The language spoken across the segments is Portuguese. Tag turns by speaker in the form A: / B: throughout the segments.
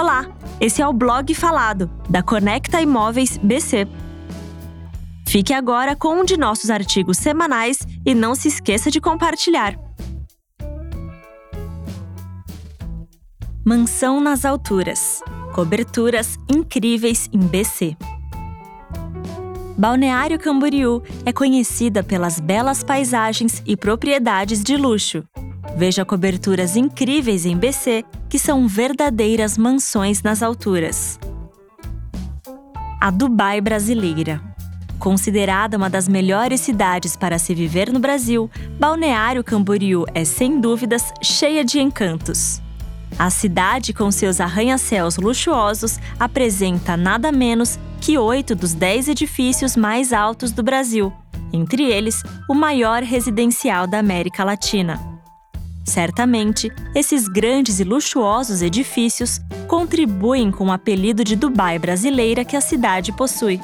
A: Olá, esse é o blog falado da Conecta Imóveis BC. Fique agora com um de nossos artigos semanais e não se esqueça de compartilhar. Mansão nas alturas. Coberturas incríveis em BC. Balneário Camboriú é conhecida pelas belas paisagens e propriedades de luxo. Veja coberturas incríveis em BC que são verdadeiras mansões nas alturas. A Dubai brasileira. Considerada uma das melhores cidades para se viver no Brasil, Balneário Camboriú é sem dúvidas cheia de encantos. A cidade, com seus arranha-céus luxuosos, apresenta nada menos que oito dos dez edifícios mais altos do Brasil, entre eles o maior residencial da América Latina. Certamente, esses grandes e luxuosos edifícios contribuem com o apelido de Dubai brasileira que a cidade possui.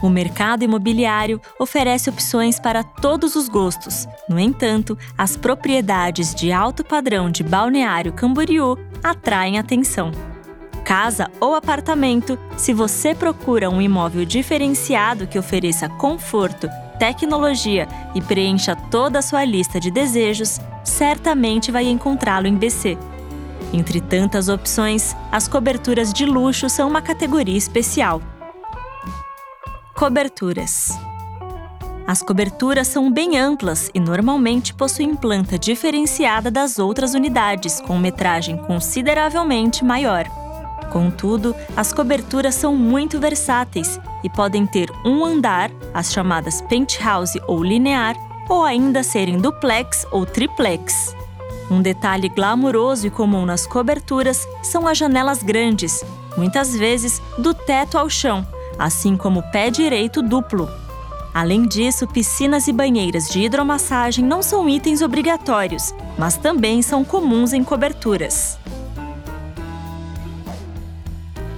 A: O mercado imobiliário oferece opções para todos os gostos. No entanto, as propriedades de alto padrão de Balneário Camboriú atraem atenção casa ou apartamento, se você procura um imóvel diferenciado que ofereça conforto, tecnologia e preencha toda a sua lista de desejos, certamente vai encontrá-lo em BC. Entre tantas opções, as coberturas de luxo são uma categoria especial. Coberturas. As coberturas são bem amplas e normalmente possuem planta diferenciada das outras unidades, com metragem consideravelmente maior. Contudo, as coberturas são muito versáteis e podem ter um andar, as chamadas penthouse ou linear, ou ainda serem duplex ou triplex. Um detalhe glamouroso e comum nas coberturas são as janelas grandes, muitas vezes do teto ao chão, assim como o pé direito duplo. Além disso, piscinas e banheiras de hidromassagem não são itens obrigatórios, mas também são comuns em coberturas.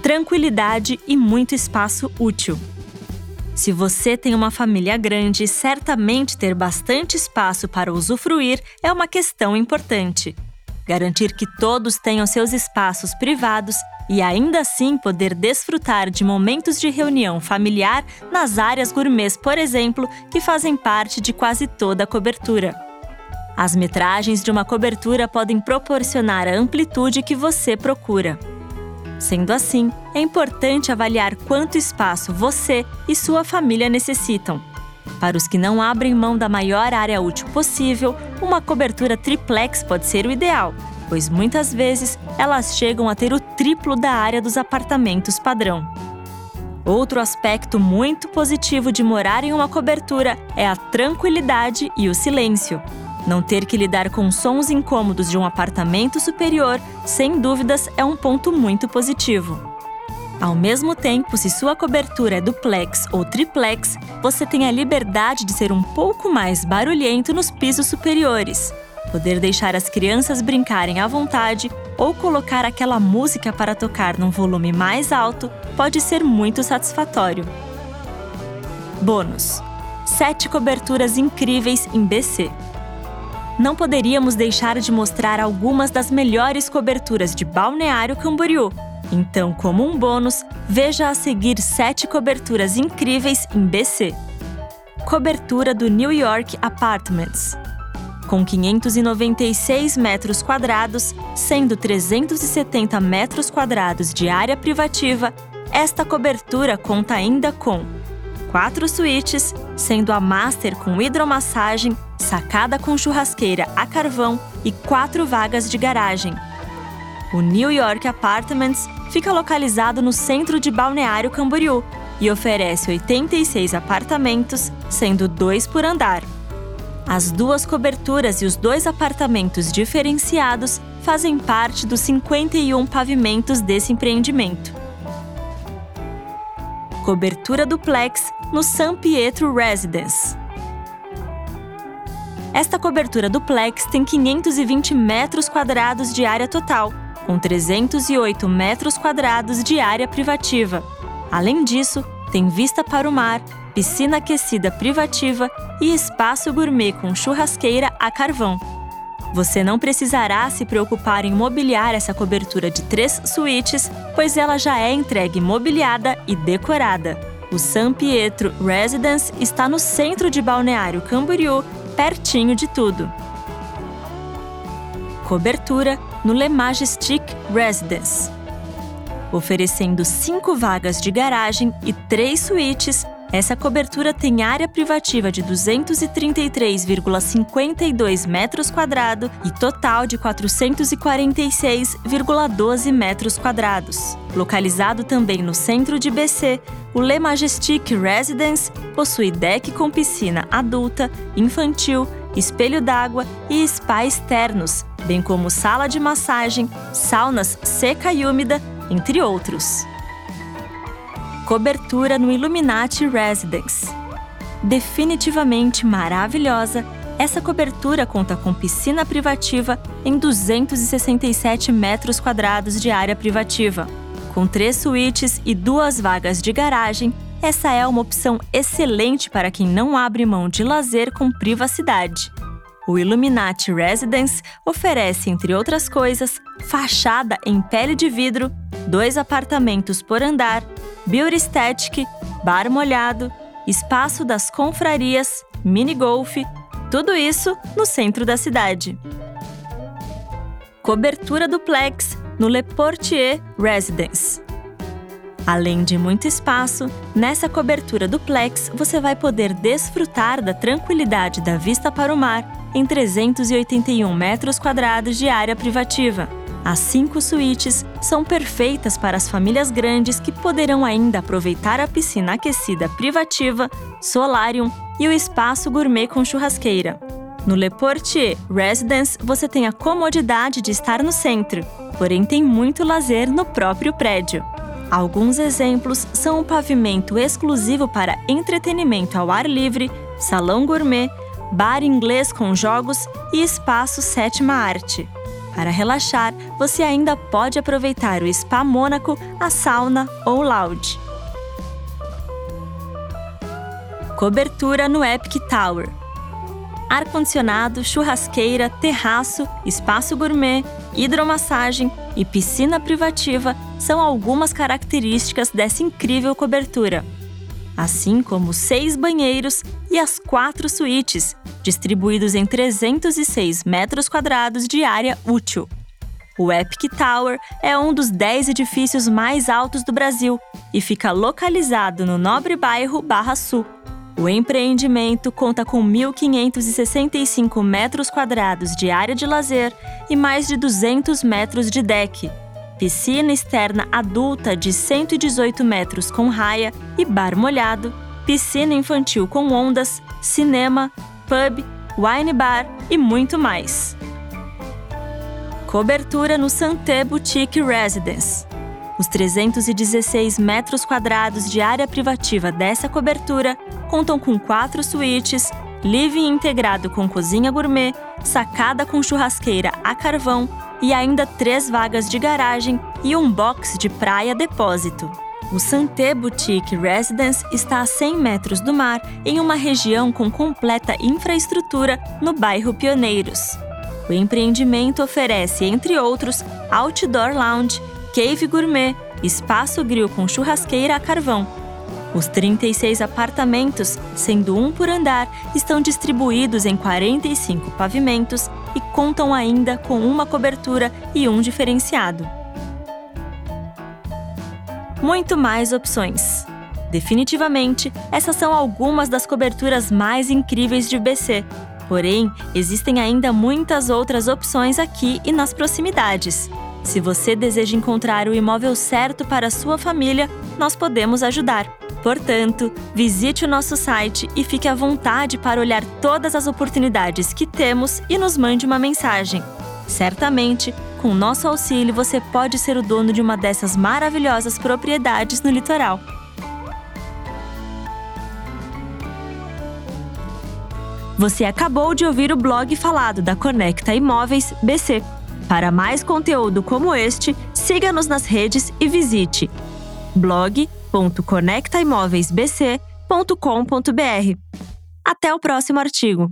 A: tranquilidade e muito espaço útil. Se você tem uma família grande, certamente ter bastante espaço para usufruir é uma questão importante. Garantir que todos tenham seus espaços privados e ainda assim poder desfrutar de momentos de reunião familiar nas áreas gourmets, por exemplo, que fazem parte de quase toda a cobertura. As metragens de uma cobertura podem proporcionar a amplitude que você procura. Sendo assim, é importante avaliar quanto espaço você e sua família necessitam. Para os que não abrem mão da maior área útil possível, uma cobertura triplex pode ser o ideal, pois muitas vezes elas chegam a ter o triplo da área dos apartamentos padrão. Outro aspecto muito positivo de morar em uma cobertura é a tranquilidade e o silêncio. Não ter que lidar com sons incômodos de um apartamento superior, sem dúvidas, é um ponto muito positivo. Ao mesmo tempo, se sua cobertura é duplex ou triplex, você tem a liberdade de ser um pouco mais barulhento nos pisos superiores, poder deixar as crianças brincarem à vontade ou colocar aquela música para tocar num volume mais alto pode ser muito satisfatório. Bônus: 7 coberturas incríveis em BC não poderíamos deixar de mostrar algumas das melhores coberturas de Balneário Camboriú. Então, como um bônus, veja a seguir sete coberturas incríveis em BC. Cobertura do New York Apartments. Com 596 metros quadrados, sendo 370 metros quadrados de área privativa, esta cobertura conta ainda com quatro suítes, sendo a master com hidromassagem sacada com churrasqueira a carvão e quatro vagas de garagem. O New York Apartments fica localizado no centro de Balneário Camboriú e oferece 86 apartamentos, sendo dois por andar. As duas coberturas e os dois apartamentos diferenciados fazem parte dos 51 pavimentos desse empreendimento. Cobertura duplex no San Pietro Residence. Esta cobertura duplex tem 520 metros quadrados de área total, com 308 metros quadrados de área privativa. Além disso, tem vista para o mar, piscina aquecida privativa e espaço gourmet com churrasqueira a carvão. Você não precisará se preocupar em mobiliar essa cobertura de três suítes, pois ela já é entregue mobiliada e decorada. O San Pietro Residence está no centro de Balneário Camboriú, pertinho de tudo. Cobertura no Le Majestic Residence. Oferecendo cinco vagas de garagem e três suítes, essa cobertura tem área privativa de 233,52 metros quadrados e total de 446,12 metros quadrados. Localizado também no centro de BC, o Le Majestic Residence possui deck com piscina adulta, infantil, espelho d'água e spa externos, bem como sala de massagem, saunas seca e úmida, entre outros cobertura no Illuminati Residence. Definitivamente maravilhosa, essa cobertura conta com piscina privativa em 267 metros quadrados de área privativa. Com três suítes e duas vagas de garagem, essa é uma opção excelente para quem não abre mão de lazer com privacidade. O Illuminati Residence oferece, entre outras coisas, fachada em pele de vidro, dois apartamentos por andar, Beauty Static, bar molhado, espaço das confrarias, mini golf, tudo isso no centro da cidade. Cobertura duplex no Le Portier Residence. Além de muito espaço, nessa cobertura duplex você vai poder desfrutar da tranquilidade da vista para o mar em 381 metros quadrados de área privativa. As cinco suítes são perfeitas para as famílias grandes que poderão ainda aproveitar a piscina aquecida privativa, solarium e o espaço gourmet com churrasqueira. No Le Portier Residence, você tem a comodidade de estar no centro, porém tem muito lazer no próprio prédio. Alguns exemplos são o pavimento exclusivo para entretenimento ao ar livre, salão gourmet, bar inglês com jogos e espaço sétima arte. Para relaxar, você ainda pode aproveitar o Spa Mônaco, a sauna ou lounge. Cobertura no Epic Tower. Ar-condicionado, churrasqueira, terraço, espaço gourmet, hidromassagem e piscina privativa são algumas características dessa incrível cobertura assim como seis banheiros e as quatro suítes, distribuídos em 306 metros quadrados de área útil. O Epic Tower é um dos 10 edifícios mais altos do Brasil e fica localizado no nobre bairro Barra Sul. O empreendimento conta com 1.565 metros quadrados de área de lazer e mais de 200 metros de deck, piscina externa adulta de 118 metros com raia e bar molhado, piscina infantil com ondas, cinema, pub, wine bar e muito mais. Cobertura no Santé Boutique Residence. Os 316 metros quadrados de área privativa dessa cobertura contam com quatro suítes, living integrado com cozinha gourmet, sacada com churrasqueira a carvão e ainda três vagas de garagem e um box de praia depósito. O Santé Boutique Residence está a 100 metros do mar, em uma região com completa infraestrutura no bairro Pioneiros. O empreendimento oferece, entre outros, outdoor lounge, cave gourmet, espaço grill com churrasqueira a carvão, os 36 apartamentos, sendo um por andar, estão distribuídos em 45 pavimentos e contam ainda com uma cobertura e um diferenciado. Muito mais opções. Definitivamente, essas são algumas das coberturas mais incríveis de BC. Porém, existem ainda muitas outras opções aqui e nas proximidades. Se você deseja encontrar o imóvel certo para sua família, nós podemos ajudar. Portanto, visite o nosso site e fique à vontade para olhar todas as oportunidades que temos e nos mande uma mensagem. Certamente, com nosso auxílio, você pode ser o dono de uma dessas maravilhosas propriedades no litoral. Você acabou de ouvir o blog falado da Conecta Imóveis BC. Para mais conteúdo como este, siga-nos nas redes e visite blog www.conectaimoveisbc.com.br. Até o próximo artigo.